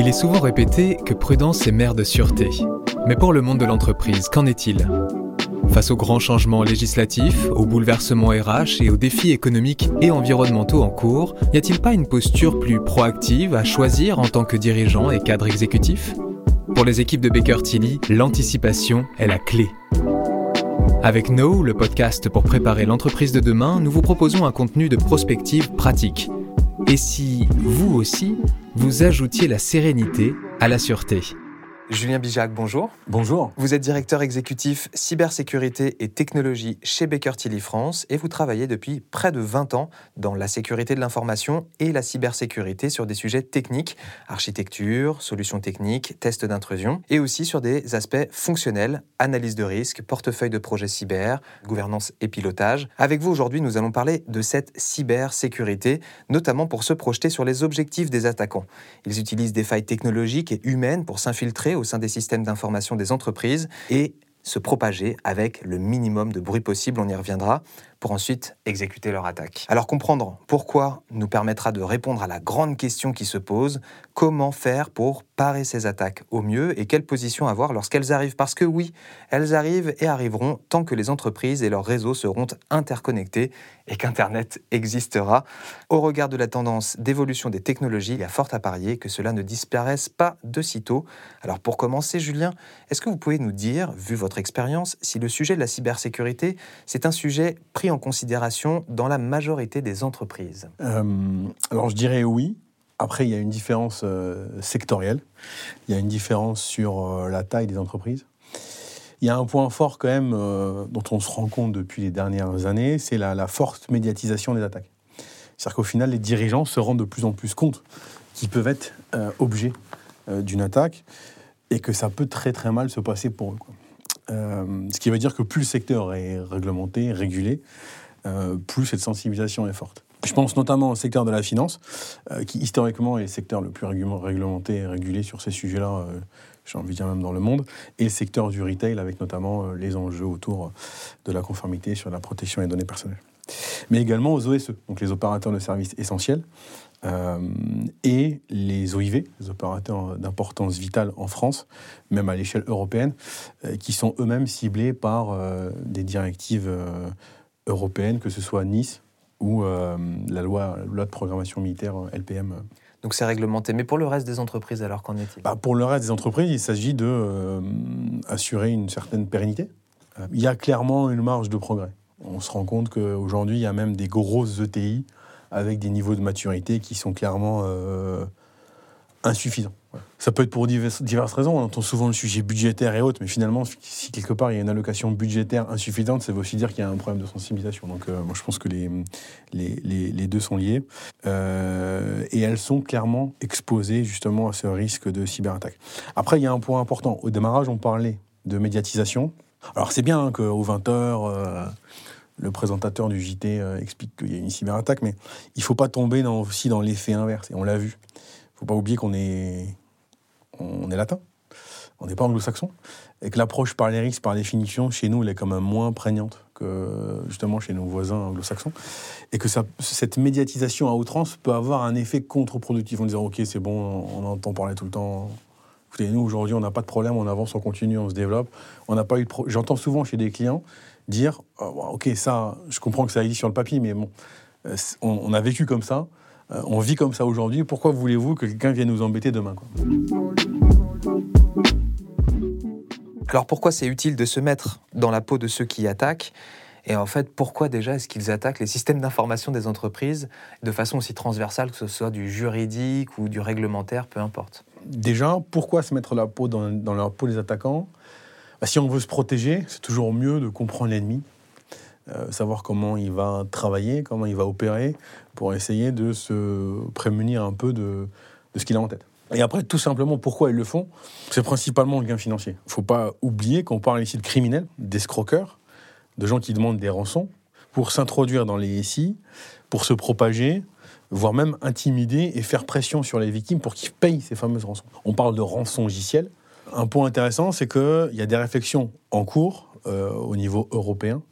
Il est souvent répété que prudence est mère de sûreté. Mais pour le monde de l'entreprise, qu'en est-il? Face aux grands changements législatifs, aux bouleversements RH et aux défis économiques et environnementaux en cours, n'y a-t-il pas une posture plus proactive à choisir en tant que dirigeant et cadre exécutif? Pour les équipes de Baker Tilly, l'anticipation est la clé. Avec No, le podcast pour préparer l'entreprise de demain, nous vous proposons un contenu de prospective pratique. Et si, vous aussi, vous ajoutiez la sérénité à la sûreté Julien Bijac, bonjour. Bonjour. Vous êtes directeur exécutif cybersécurité et technologie chez Baker Tilly France et vous travaillez depuis près de 20 ans dans la sécurité de l'information et la cybersécurité sur des sujets techniques, architecture, solutions techniques, tests d'intrusion et aussi sur des aspects fonctionnels, analyse de risque, portefeuille de projets cyber, gouvernance et pilotage. Avec vous aujourd'hui, nous allons parler de cette cybersécurité, notamment pour se projeter sur les objectifs des attaquants. Ils utilisent des failles technologiques et humaines pour s'infiltrer au sein des systèmes d'information des entreprises et se propager avec le minimum de bruit possible, on y reviendra, pour ensuite exécuter leur attaque. Alors comprendre pourquoi nous permettra de répondre à la grande question qui se pose, comment faire pour parer ces attaques au mieux et quelle position avoir lorsqu'elles arrivent? Parce que oui, elles arrivent et arriveront tant que les entreprises et leurs réseaux seront interconnectés et qu'Internet existera. Au regard de la tendance d'évolution des technologies, il y a fort à parier que cela ne disparaisse pas de sitôt. Alors pour commencer, Julien, est-ce que vous pouvez nous dire, vu votre expérience, si le sujet de la cybersécurité, c'est un sujet en considération dans la majorité des entreprises? Euh, Alors je dirais oui. Après, il y a une différence euh, sectorielle. Il y a une différence sur euh, la taille des entreprises. Il y a un point fort quand même dont on se rend compte depuis les dernières années, c'est la, forte médiatisation des attaques. C'est-à-dire qu'au final, les dirigeants se rendent de plus en plus compte qu'ils peuvent être objets d'une attaque et que ça peut très très mal se passer pour eux. Euh, ce qui veut dire que plus le secteur est réglementé, régulé, euh, plus cette sensibilisation est forte. Je pense notamment au secteur de la finance, euh, qui historiquement est le secteur le plus réglementé et régulé sur ces sujets-là, j'ai envie de dire même dans le monde, et le secteur du retail, avec notamment les enjeux autour de la conformité sur la protection des données personnelles. Mais également aux OSE, donc les opérateurs de services essentiels, euh, et les OIV, les opérateurs d'importance vitale en France, même à l'échelle européenne, euh, qui sont eux-mêmes ciblés par euh, des directives européennes, que ce soit Nice ou la loi, loi de programmation militaire LPM. Donc c'est réglementé. Mais pour le reste des entreprises, alors qu'en est-il? Bah, Pour le reste des entreprises, il s'agit d'assurer une certaine pérennité. Il y a clairement une marge de progrès. On se rend compte qu'aujourd'hui, il y a même des grosses ETI avec des niveaux de maturité qui sont clairement euh, insuffisants. Ça peut être pour diverses, raisons. On entend souvent le sujet budgétaire et autres, mais finalement, si quelque part il y a une allocation budgétaire insuffisante, ça veut aussi dire qu'il y a un problème de sensibilisation. Donc, euh, moi, je pense que les, deux sont liés. Euh, et elles sont clairement exposées justement à ce risque de cyberattaque. Après, il y a un point important. Au démarrage, on parlait de médiatisation. Alors, c'est bien qu'aux 20h, le présentateur du JT euh, explique qu'il y a une cyberattaque, mais il ne faut pas tomber aussi dans l'effet inverse. Et on l'a vu. Il ne faut pas oublier qu'on est, on est latin, on n'est pas anglo-saxon, et que l'approche par les risques, par définition, chez nous, elle est quand même moins prégnante que justement chez nos voisins anglo-saxons, et que cette médiatisation à outrance peut avoir un effet contre-productif. On dit ok, c'est bon, on entend parler tout le temps. Écoutez, nous aujourd'hui, on n'a pas de problème, on avance, on continue, on se développe. On n'a pas eu J'entends souvent chez des clients dire oh, ok ça je comprends que ça existe sur le papier mais bon euh, on, a vécu comme ça euh, on vit comme ça aujourd'hui pourquoi voulez-vous que quelqu'un vienne nous embêter demain alors pourquoi c'est utile de se mettre dans la peau de ceux qui attaquent? Et en fait, pourquoi déjà est-ce qu'ils attaquent les systèmes d'information des entreprises de façon aussi transversale, que ce soit du juridique ou du réglementaire, peu importe? Déjà, pourquoi se mettre la peau dans, dans la peau des attaquants? Bah, si on veut se protéger, c'est toujours mieux de comprendre l'ennemi, euh, savoir comment il va travailler, comment il va opérer, pour essayer de se prémunir un peu de, ce qu'il a en tête. Et après, tout simplement, pourquoi ils le font C'est principalement le gain financier. Il ne faut pas oublier qu'on parle ici de criminels, d'escroqueurs, de gens qui demandent des rançons pour s'introduire dans les SI, pour se propager, voire même intimider et faire pression sur les victimes pour qu'ils payent ces fameuses rançons. On parle de rançon logicielle, un point intéressant, c'est qu'il y a des réflexions en cours euh, au niveau européen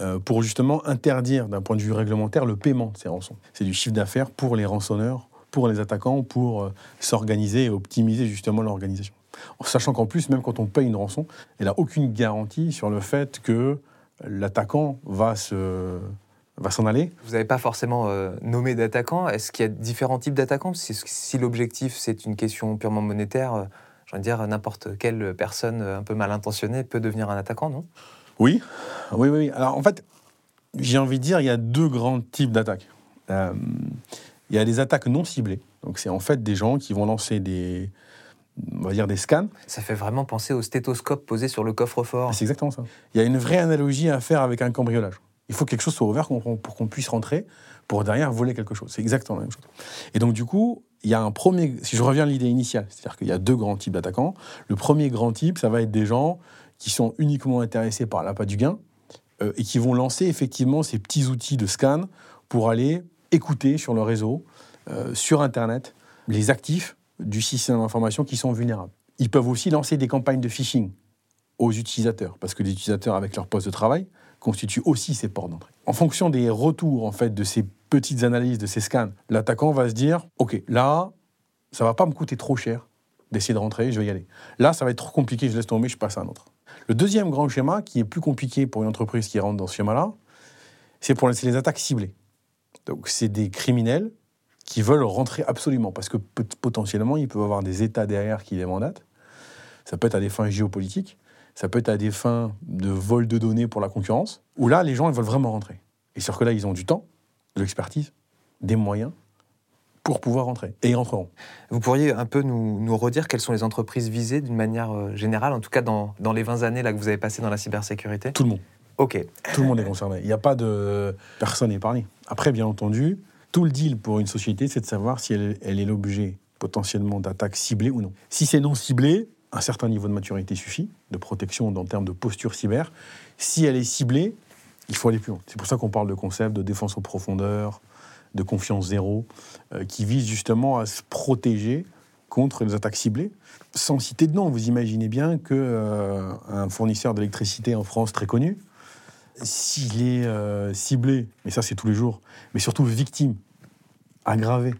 euh, pour justement interdire d'un point de vue réglementaire le paiement de ces rançons. C'est du chiffre d'affaires pour les rançonneurs pour les attaquants pour euh, s'organiser et optimiser justement l'organisation. En sachant qu'en plus, même quand on paye une rançon, elle n'a aucune garantie sur le fait que l'attaquant va se va s'en aller. Vous n'avez pas forcément nommé d'attaquant. Est-ce qu'il y a différents types d'attaquants? Si l'objectif c'est une question purement monétaire, euh, je veux dire n'importe quelle personne un peu mal intentionnée peut devenir un attaquant, non? Oui, oui, oui. Alors en fait, j'ai envie de dire, il y a deux grands types d'attaques. Euh, il y a des attaques non ciblées. Donc c'est en fait des gens qui vont lancer des, on va dire des scans. Ça fait vraiment penser au stéthoscope posé sur le coffre-fort. C'est exactement ça. Il y a une vraie analogie à faire avec un cambriolage. Il faut que quelque chose soit ouvert pour qu'on puisse rentrer, pour derrière voler quelque chose. C'est exactement la même chose. Et donc du coup, il y a un premier, si je reviens à l'idée initiale, c'est-à-dire qu'il y a deux grands types d'attaquants. Le premier grand type, ça va être des gens qui sont uniquement intéressés par l'appât du gain euh, et qui vont lancer effectivement ces petits outils de scan pour aller écouter sur le réseau, euh, sur Internet, les actifs du système d'information qui sont vulnérables. Ils peuvent aussi lancer des campagnes de phishing aux utilisateurs, parce que les utilisateurs, avec leur poste de travail, constituent aussi ces ports d'entrée. En fonction des retours en fait de ces petites analyses, de ces scans, l'attaquant va se dire OK, là, ça va pas me coûter trop cher d'essayer de rentrer, je vais y aller. Là, ça va être trop compliqué, je laisse tomber, je passe à un autre. Le deuxième grand schéma, qui est plus compliqué pour une entreprise qui rentre dans ce schéma-là, c'est pour les attaques ciblées. Donc, c'est des criminels qui veulent rentrer absolument, parce que potentiellement, ils peuvent avoir des États derrière qui les mandatent. Ça peut être à des fins géopolitiques, ça peut être à des fins de vol de données pour la concurrence, où là, les gens, ils veulent vraiment rentrer. Et sur que là, ils ont du temps, de l'expertise, des moyens pour pouvoir rentrer. Et ils rentreront. Vous pourriez un peu nous, redire quelles sont les entreprises visées d'une manière euh, générale, en tout cas dans, dans, les 20 années là, que vous avez passées dans la cybersécurité? Tout le monde. OK. Tout le monde est concerné. Il n'y a pas de personne épargnée. Après, bien entendu, tout le deal pour une société, c'est de savoir si elle, elle est l'objet potentiellement d'attaques ciblées ou non. Si c'est non ciblé, un certain niveau de maturité suffit, de protection en termes de posture cyber. Si elle est ciblée, il faut aller plus loin. C'est pour ça qu'on parle de concept de défense en profondeur, de confiance zéro, euh, qui vise justement à se protéger contre les attaques ciblées. Sans citer de nom, vous imaginez bien qu'un euh, fournisseur d'électricité en France très connu, s'il est euh, ciblé, mais ça c'est tous les jours, mais surtout victime aggravée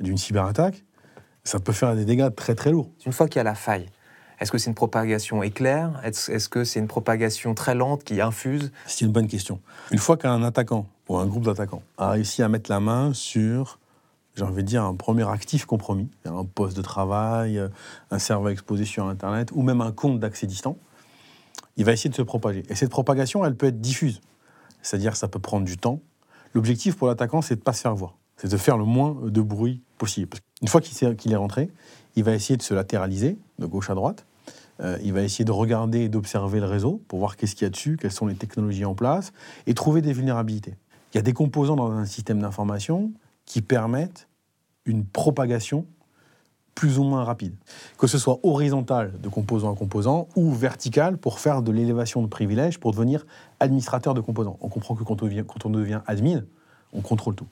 d'une cyberattaque, ça peut faire des dégâts très très lourds. Une fois qu'il y a la faille, est-ce que c'est une propagation éclair? Est-ce que c'est une propagation très lente qui infuse? C'est une bonne question. Une fois qu'un attaquant ou un groupe d'attaquants a réussi à mettre la main sur, j'ai envie de dire, un premier actif compromis, un poste de travail, un serveur exposé sur Internet ou même un compte d'accès distant, il va essayer de se propager. Et cette propagation, elle peut être diffuse. C'est-à-dire ça peut prendre du temps. L'objectif pour l'attaquant, c'est de ne pas se faire voir. C'est de faire le moins de bruit possible. Une fois qu'il est rentré, il va essayer de se latéraliser de gauche à droite. Euh, il va essayer de regarder et d'observer le réseau pour voir qu'est-ce qu'il y a dessus, quelles sont les technologies en place, et trouver des vulnérabilités. Il y a des composants dans un système d'information qui permettent une propagation plus ou moins rapide. Que ce soit horizontal de composant à composant ou vertical pour faire de l'élévation de privilèges pour devenir administrateur de composants. On comprend que quand on devient, quand on devient admin, on contrôle tout.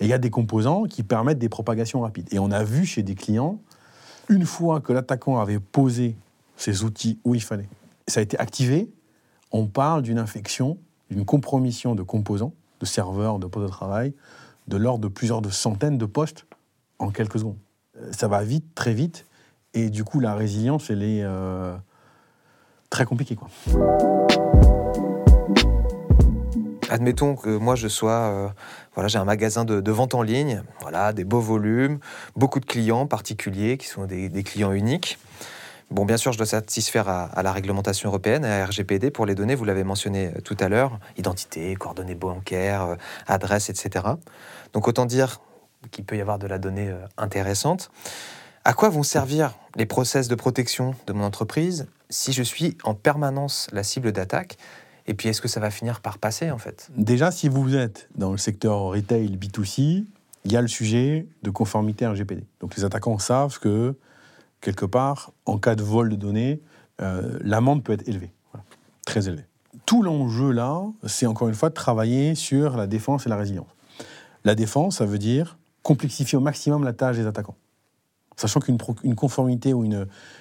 Et il y a des composants qui permettent des propagations rapides. Et on a vu chez des clients une fois que l'attaquant avait posé ses outils où il fallait, ça a été activé, on parle d'une infection, d'une compromission de composants, de serveurs, de postes de travail, de l'ordre de plusieurs de centaines de postes en quelques secondes. Euh, ça va vite, très vite, et du coup la résilience, elle est euh, très compliquée. Admettons que moi je sois, euh, voilà, j'ai un magasin de, vente en ligne, voilà, des beaux volumes, beaucoup de clients particuliers qui sont des, clients uniques. Bon, bien sûr, je dois satisfaire à, la réglementation européenne, à RGPD pour les données, vous l'avez mentionné euh, tout à l'heure, identité, coordonnées bancaires, euh, adresse, etc. Donc autant dire qu'il peut y avoir de la donnée intéressante. À quoi vont servir les process de protection de mon entreprise si je suis en permanence la cible d'attaque et puis, est-ce que ça va finir par passer, en fait? Déjà, si vous êtes dans le secteur retail B2C, il y a le sujet de conformité RGPD. Donc, les attaquants savent que, quelque part, en cas de vol de données, euh, l'amende peut être élevée, très élevée. Tout l'enjeu là, c'est encore une fois de travailler sur la défense et la résilience. La défense, ça veut dire complexifier au maximum la tâche des attaquants. Sachant qu'une conformité ou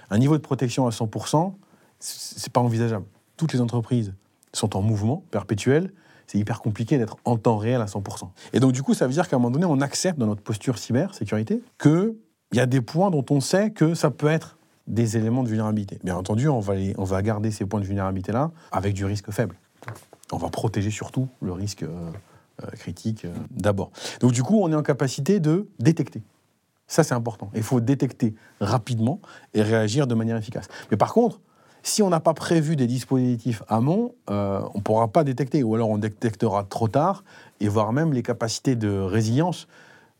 un niveau de protection à 100%, c'est pas envisageable. Toutes les entreprises sont en mouvement perpétuel c'est hyper compliqué d'être en temps réel à 100%. Et donc, du coup, ça veut dire qu'à un moment donné, on accepte dans notre posture cybersécurité qu'il y a des points dont on sait que ça peut être des éléments de vulnérabilité. Bien entendu, on va, on va garder ces points de vulnérabilité-là avec du risque faible. On va protéger surtout le risque euh, euh, critique euh, d'abord. Donc du coup, on est en capacité de détecter. Ça, c'est important. Il faut détecter rapidement et réagir de manière efficace. Mais par contre, si on n'a pas prévu des dispositifs amont, on ne pourra pas détecter, ou alors on détectera trop tard, et voire même les capacités de résilience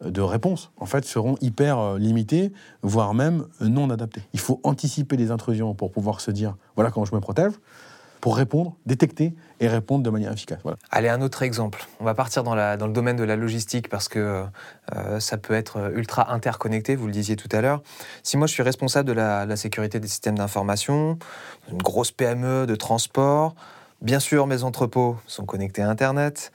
de réponse, en fait, seront hyper euh, limitées, voire même non adaptées. Il faut anticiper les intrusions pour pouvoir se dire, voilà comment je me protège, pour répondre, détecter et répondre de manière efficace. Allez, un autre exemple. On va partir dans, le domaine de la logistique parce que euh, ça peut être ultra interconnecté, vous le disiez tout à l'heure. Si moi je suis responsable de la, sécurité des systèmes d'information, une grosse PME de transport, bien sûr mes entrepôts sont connectés à Internet,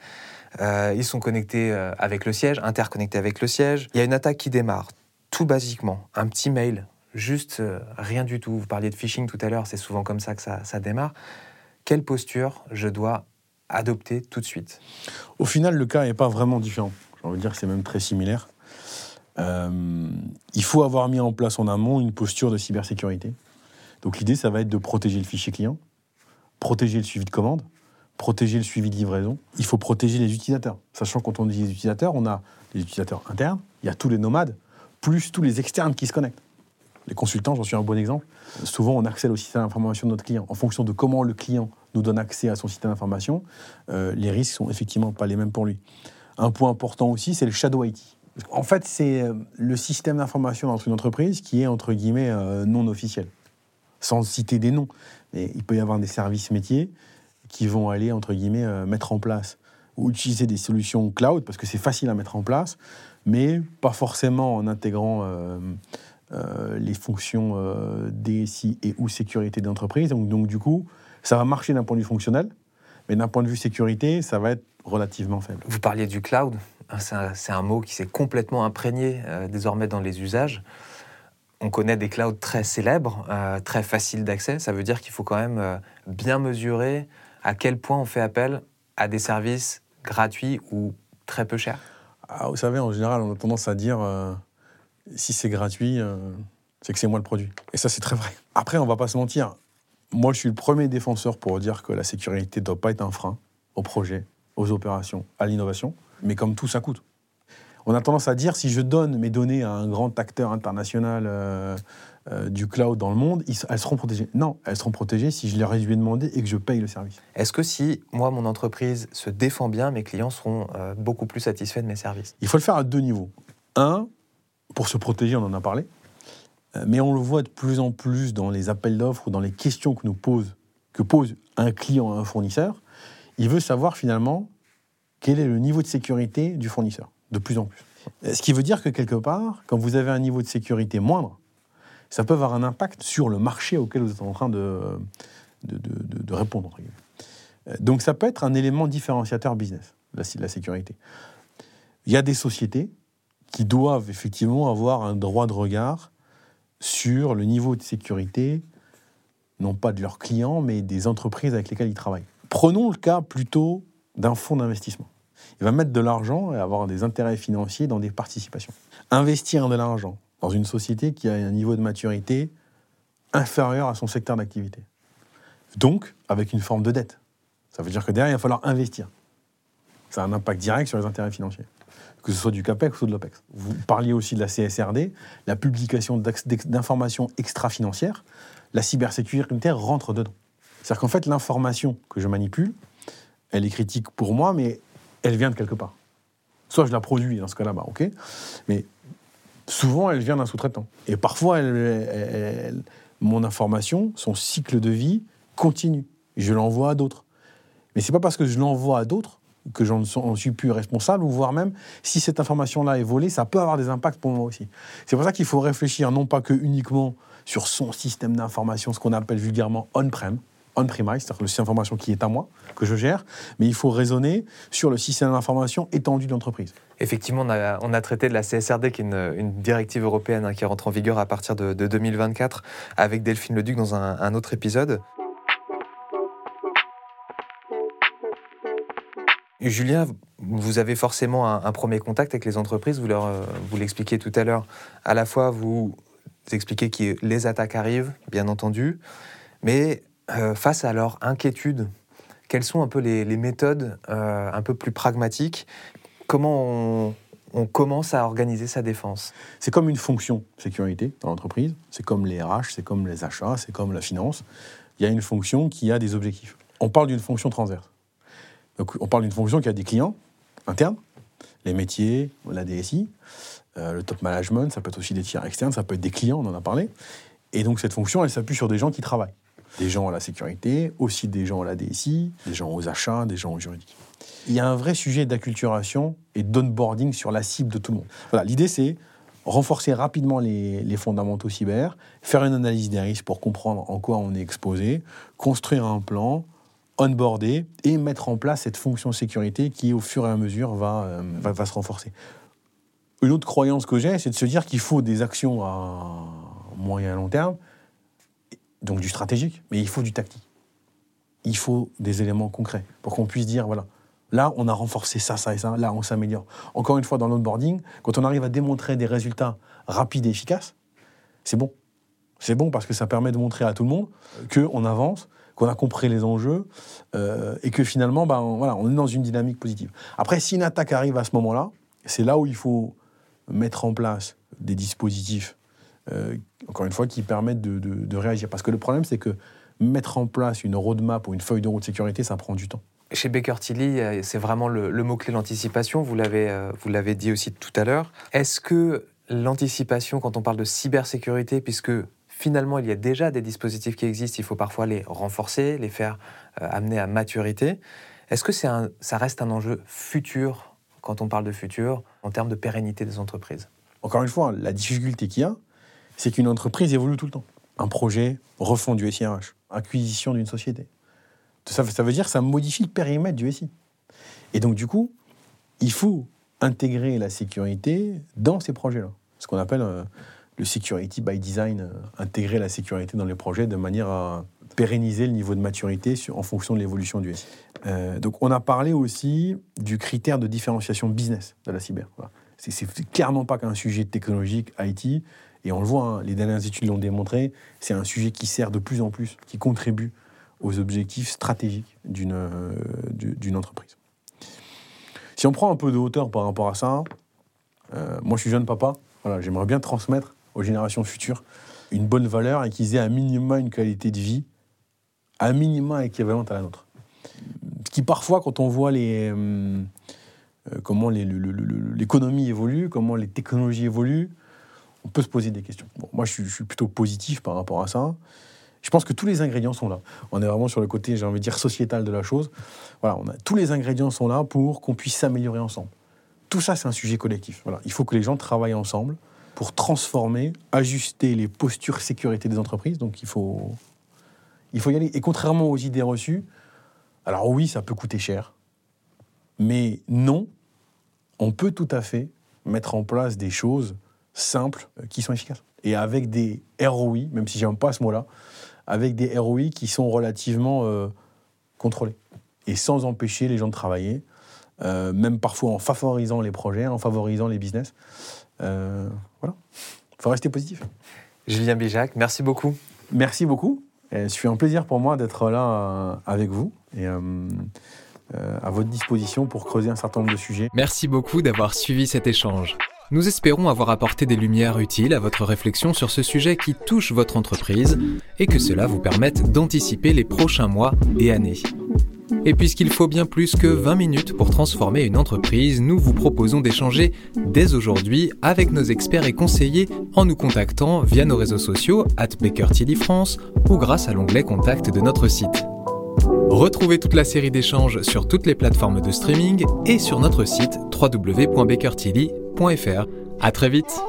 euh, ils sont connectés euh, avec le siège, interconnectés avec le siège. Il y a une attaque qui démarre, tout basiquement, un petit mail, juste rien du tout. Vous parliez de phishing tout à l'heure, c'est souvent comme ça que ça démarre. Quelle posture je dois adopter tout de suite? Au final, le cas n'est pas vraiment différent. J'ai envie de dire que c'est même très similaire. il faut avoir mis en place en amont une posture de cybersécurité. Donc l'idée, ça va être de protéger le fichier client, protéger le suivi de commande, protéger le suivi de livraison. Il faut protéger les utilisateurs. Sachant quand on dit les utilisateurs, on a les utilisateurs internes, il y a tous les nomades, plus tous les externes qui se connectent. Les consultants, j'en suis un bon exemple. Souvent, on accède au système d'information de notre client. En fonction de comment le client nous donne accès à son système d'information, euh, les risques sont effectivement pas les mêmes pour lui. Un point important aussi, c'est le shadow IT. En fait, c'est euh, le système d'information dans une entreprise qui est, entre guillemets, euh, non officiel. Sans citer des noms. Mais il peut y avoir des services métiers qui vont aller, entre guillemets, mettre en place ou utiliser des solutions cloud, parce que c'est facile à mettre en place, mais pas forcément en intégrant les fonctions DSI et ou sécurité d'entreprise. Donc, donc, du coup, ça va marcher d'un point de vue fonctionnel, mais d'un point de vue sécurité, ça va être relativement faible. Vous parliez du cloud, c'est un, mot qui s'est complètement imprégné désormais dans les usages. On connaît des clouds très célèbres, très faciles d'accès. Ça veut dire qu'il faut quand même bien mesurer à quel point on fait appel à des services gratuits ou très peu chers ah, Vous savez, en général, on a tendance à dire euh, si c'est gratuit, euh, c'est que c'est moi le produit. Et ça, c'est très vrai. Après, on va pas se mentir. Moi, je suis le premier défenseur pour dire que la sécurité ne doit pas être un frein au projet, aux opérations, à l'innovation. Mais comme tout, ça coûte. On a tendance à dire si je donne mes données à un grand acteur international euh, euh, du cloud dans le monde, elles seront protégées. Non, elles seront protégées si je les ai demandé et que je paye le service. Est-ce que si moi, mon entreprise se défend bien, mes clients seront euh, beaucoup plus satisfaits de mes services? Il faut le faire à deux niveaux. Un, pour se protéger, on en a parlé, mais on le voit de plus en plus dans les appels d'offres ou dans les questions que nous pose, que pose un client à un fournisseur. Il veut savoir finalement quel est le niveau de sécurité du fournisseur de plus en plus. Euh, ce qui veut dire que quelque part, quand vous avez un niveau de sécurité moindre, ça peut avoir un impact sur le marché auquel vous êtes en train de, de, répondre. Euh, donc ça peut être un élément différenciateur business, la, la sécurité. Il y a des sociétés qui doivent effectivement avoir un droit de regard sur le niveau de sécurité, non pas de leurs clients, mais des entreprises avec lesquelles ils travaillent. Prenons le cas plutôt d'un fonds d'investissement il va mettre de l'argent et avoir des intérêts financiers dans des participations. Investir de l'argent dans une société qui a un niveau de maturité inférieur à son secteur d'activité. Donc, avec une forme de dette. Ça veut dire que derrière, il va falloir investir. Ça a un impact direct sur les intérêts financiers, que ce soit du CAPEX ou de l'OPEX. Vous parliez aussi de la CSRD, la publication d'informations extra-financières. La cybersécurité rentre dedans. C'est-à-dire qu'en fait, l'information que je manipule, elle est critique pour moi, mais elle vient de quelque part. Soit je la produis, dans ce cas-là, bah, ok. Mais souvent, elle vient d'un sous-traitant. Et parfois, mon information, son cycle de vie continue. Je l'envoie à d'autres. Mais c'est pas parce que je l'envoie à d'autres que j'en suis plus responsable, ou voire même, si cette information-là est volée, ça peut avoir des impacts pour moi aussi. C'est pour ça qu'il faut réfléchir non pas que uniquement sur son système d'information, ce qu'on appelle vulgairement on-prem, on-premise, c'est-à-dire le système d'information qui est à moi, que je gère, mais il faut raisonner sur le système d'information étendu de l'entreprise. Effectivement, on a, traité de la CSRD, qui est une, directive européenne hein, qui rentre en vigueur à partir de, 2024, avec Delphine Leduc dans un autre épisode. Julien, vous avez forcément un, premier contact avec les entreprises, vous, leur, euh, vous l'expliquez tout à l'heure. À la fois, vous expliquez que les attaques arrivent, bien entendu, mais euh, face à leur inquiétude, quelles sont un peu les, méthodes euh, un peu plus pragmatiques? Comment on, on commence à organiser sa défense? C'est comme une fonction sécurité dans l'entreprise, c'est comme les RH, c'est comme les achats, c'est comme la finance. Il y a une fonction qui a des objectifs. On parle d'une fonction transverse. Donc, on parle d'une fonction qui a des clients internes, les métiers, la DSI, euh, le top management, ça peut être aussi des tiers externes, ça peut être des clients, on en a parlé. Et donc cette fonction, elle s'appuie sur des gens qui travaillent. Des gens à la sécurité, aussi des gens à la DSI, des gens aux achats, des gens au juridique. Il y a un vrai sujet d'acculturation et d'onboarding sur la cible de tout le monde. Voilà, l'idée c'est renforcer rapidement les, fondamentaux cyber, faire une analyse des risques pour comprendre en quoi on est exposé, construire un plan, onboarder et mettre en place cette fonction sécurité qui, au fur et à mesure, va, euh, va, se renforcer. Une autre croyance que j'ai, c'est de se dire qu'il faut des actions à moyen et long terme, donc du stratégique, mais il faut du tactique. Il faut des éléments concrets pour qu'on puisse dire, voilà, là, on a renforcé ça, ça et ça, là, on s'améliore. Encore une fois, dans l'onboarding, quand on arrive à démontrer des résultats rapides et efficaces, c'est bon. C'est bon parce que ça permet de montrer à tout le monde qu'on avance, qu'on a compris les enjeux euh, et que finalement, ben, voilà, on est dans une dynamique positive. Après, si une attaque arrive à ce moment-là, c'est là où il faut mettre en place des dispositifs, euh, encore une fois, qui permettent de, réagir. Parce que le problème, c'est que mettre en place une roadmap ou une feuille de route de sécurité, ça prend du temps. Chez Baker Tilly, euh, c'est vraiment le, le mot-clé l'anticipation. Vous l'avez dit aussi tout à l'heure. Est-ce que l'anticipation, quand on parle de cybersécurité, puisque finalement, il y a déjà des dispositifs qui existent, il faut parfois les renforcer, les faire euh, amener à maturité. Est-ce que ça reste un enjeu futur, quand on parle de futur, en termes de pérennité des entreprises? Encore une fois, la difficulté qu'il y a, c'est qu'une entreprise évolue tout le temps. Un projet, refond du SIRH, acquisition d'une société. Ça, ça veut dire que ça modifie le périmètre du SI. Et donc, du coup, il faut intégrer la sécurité dans ces projets-là. Ce qu'on appelle euh, le security by design, euh, intégrer la sécurité dans les projets de manière à pérenniser le niveau de maturité en fonction de l'évolution du SI. Euh, donc on a parlé aussi du critère de différenciation business de la cyber. C'est clairement pas qu'un sujet technologique IT, et on le voit, hein, les dernières études l'ont démontré, c'est un sujet qui sert de plus en plus, qui contribue aux objectifs stratégiques d'une euh, entreprise. Si on prend un peu de hauteur par rapport à ça, moi je suis jeune papa, voilà, j'aimerais bien transmettre aux générations futures une bonne valeur et qu'ils aient un minimum une qualité de vie, un minimum équivalente à la nôtre. Ce qui parfois, quand on voit les, euh, euh, comment l'économie évolue, comment les technologies évoluent, on peut se poser des questions. moi, je suis, plutôt positif par rapport à ça. Je pense que tous les ingrédients sont là. On est vraiment sur le côté, j'ai envie de dire, sociétal de la chose. Voilà, tous les ingrédients sont là pour qu'on puisse s'améliorer ensemble. Tout ça, c'est un sujet collectif. Voilà. Il faut que les gens travaillent ensemble pour transformer, ajuster les postures sécurité des entreprises. Donc il faut, il faut y aller. Et contrairement aux idées reçues, alors oui, ça peut coûter cher, mais non, on peut tout à fait mettre en place des choses simples euh, qui sont efficaces. Et avec des ROI, même si j'aime pas ce mot-là, avec des ROI qui sont relativement euh, contrôlés. Et sans empêcher les gens de travailler, euh, même parfois en favorisant les projets, en favorisant les business. Voilà, il faut rester positif. Julien Bijac, merci beaucoup. Merci beaucoup. Ce fut un plaisir pour moi d'être là euh, avec vous et euh, à votre disposition pour creuser un certain nombre de sujets. Merci beaucoup d'avoir suivi cet échange. Nous espérons avoir apporté des lumières utiles à votre réflexion sur ce sujet qui touche votre entreprise et que cela vous permette d'anticiper les prochains mois et années. Et puisqu'il faut bien plus que 20 minutes pour transformer une entreprise, nous vous proposons d'échanger dès aujourd'hui avec nos experts et conseillers en nous contactant via nos réseaux sociaux at France ou grâce à l'onglet Contact de notre site. Retrouvez toute la série d'échanges sur toutes les plateformes de streaming et sur notre site www.bakertilly.fr. À très vite!